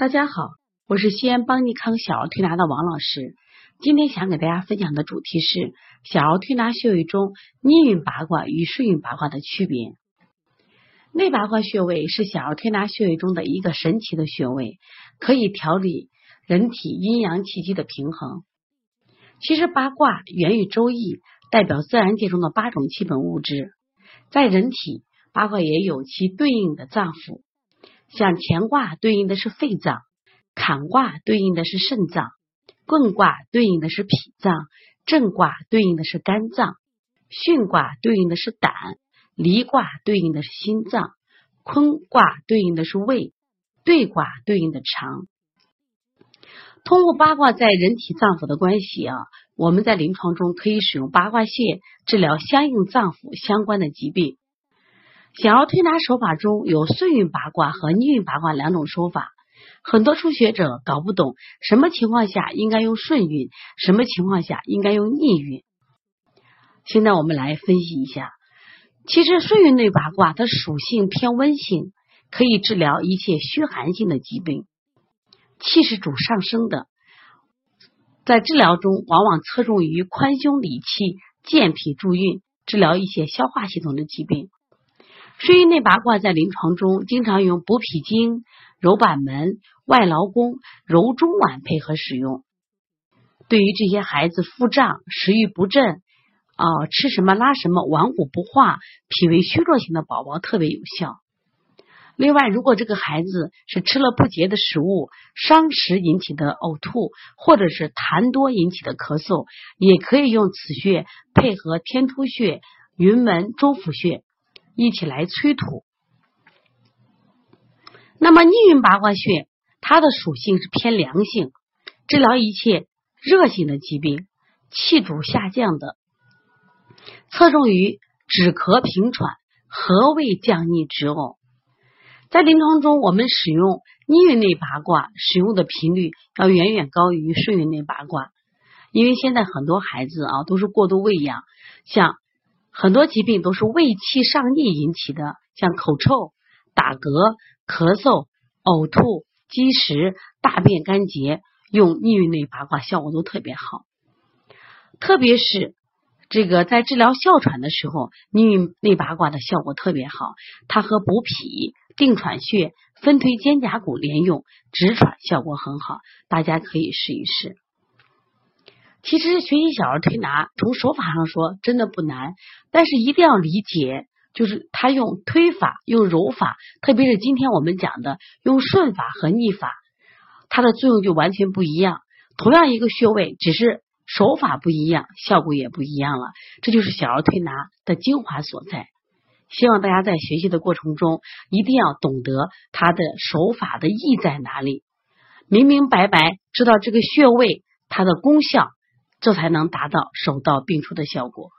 大家好，我是西安邦尼康小儿推拿的王老师。今天想给大家分享的主题是小儿推拿穴位中逆运八卦与顺运八卦的区别。内八卦穴位是小儿推拿穴位中的一个神奇的穴位，可以调理人体阴阳气机的平衡。其实八卦源于周易，代表自然界中的八种基本物质。在人体，八卦也有其对应的脏腑。像乾卦对应的是肺脏，坎卦对应的是肾脏，艮卦对应的是脾脏，震卦对应的是肝脏，巽卦对应的是胆，离卦对应的是心脏，坤卦对应的是胃，兑卦对应的肠。通过八卦在人体脏腑的关系啊，我们在临床中可以使用八卦穴治疗相应脏腑相关的疾病。想要推拿手法中有顺运八卦和逆运八卦两种说法，很多初学者搞不懂什么情况下应该用顺运，什么情况下应该用逆运。现在我们来分析一下，其实顺运内八卦它属性偏温性，可以治疗一切虚寒性的疾病，气是主上升的，在治疗中往往侧重于宽胸理气、健脾助运，治疗一些消化系统的疾病。顺运内八卦在临床中经常用补脾经、揉板门、外劳宫、揉中脘配合使用。对于这些孩子腹胀、食欲不振啊，吃什么拉什么、顽固不化、脾胃虚弱型的宝宝特别有效。另外，如果这个孩子是吃了不洁的食物、伤食引起的呕吐，或者是痰多引起的咳嗽，也可以用此穴配合天突穴、云门、中府穴。一起来催吐。那么逆运八卦穴，它的属性是偏凉性，治疗一切热性的疾病，气主下降的，侧重于止咳平喘、和胃降逆止呕。在临床中，我们使用逆运内八卦使用的频率要远远高于顺运内八卦，因为现在很多孩子啊都是过度喂养，像。很多疾病都是胃气上逆引起的，像口臭、打嗝、咳嗽、呕吐、积食、大便干结，用逆运内八卦效果都特别好。特别是这个在治疗哮喘的时候，逆运内八卦的效果特别好。它和补脾、定喘穴、分推肩胛骨连用，止喘效果很好，大家可以试一试。其实学习小儿推拿，从手法上说真的不难，但是一定要理解，就是他用推法、用揉法，特别是今天我们讲的用顺法和逆法，它的作用就完全不一样。同样一个穴位，只是手法不一样，效果也不一样了。这就是小儿推拿的精华所在。希望大家在学习的过程中，一定要懂得它的手法的意在哪里，明明白白知道这个穴位它的功效。这才能达到手到病除的效果。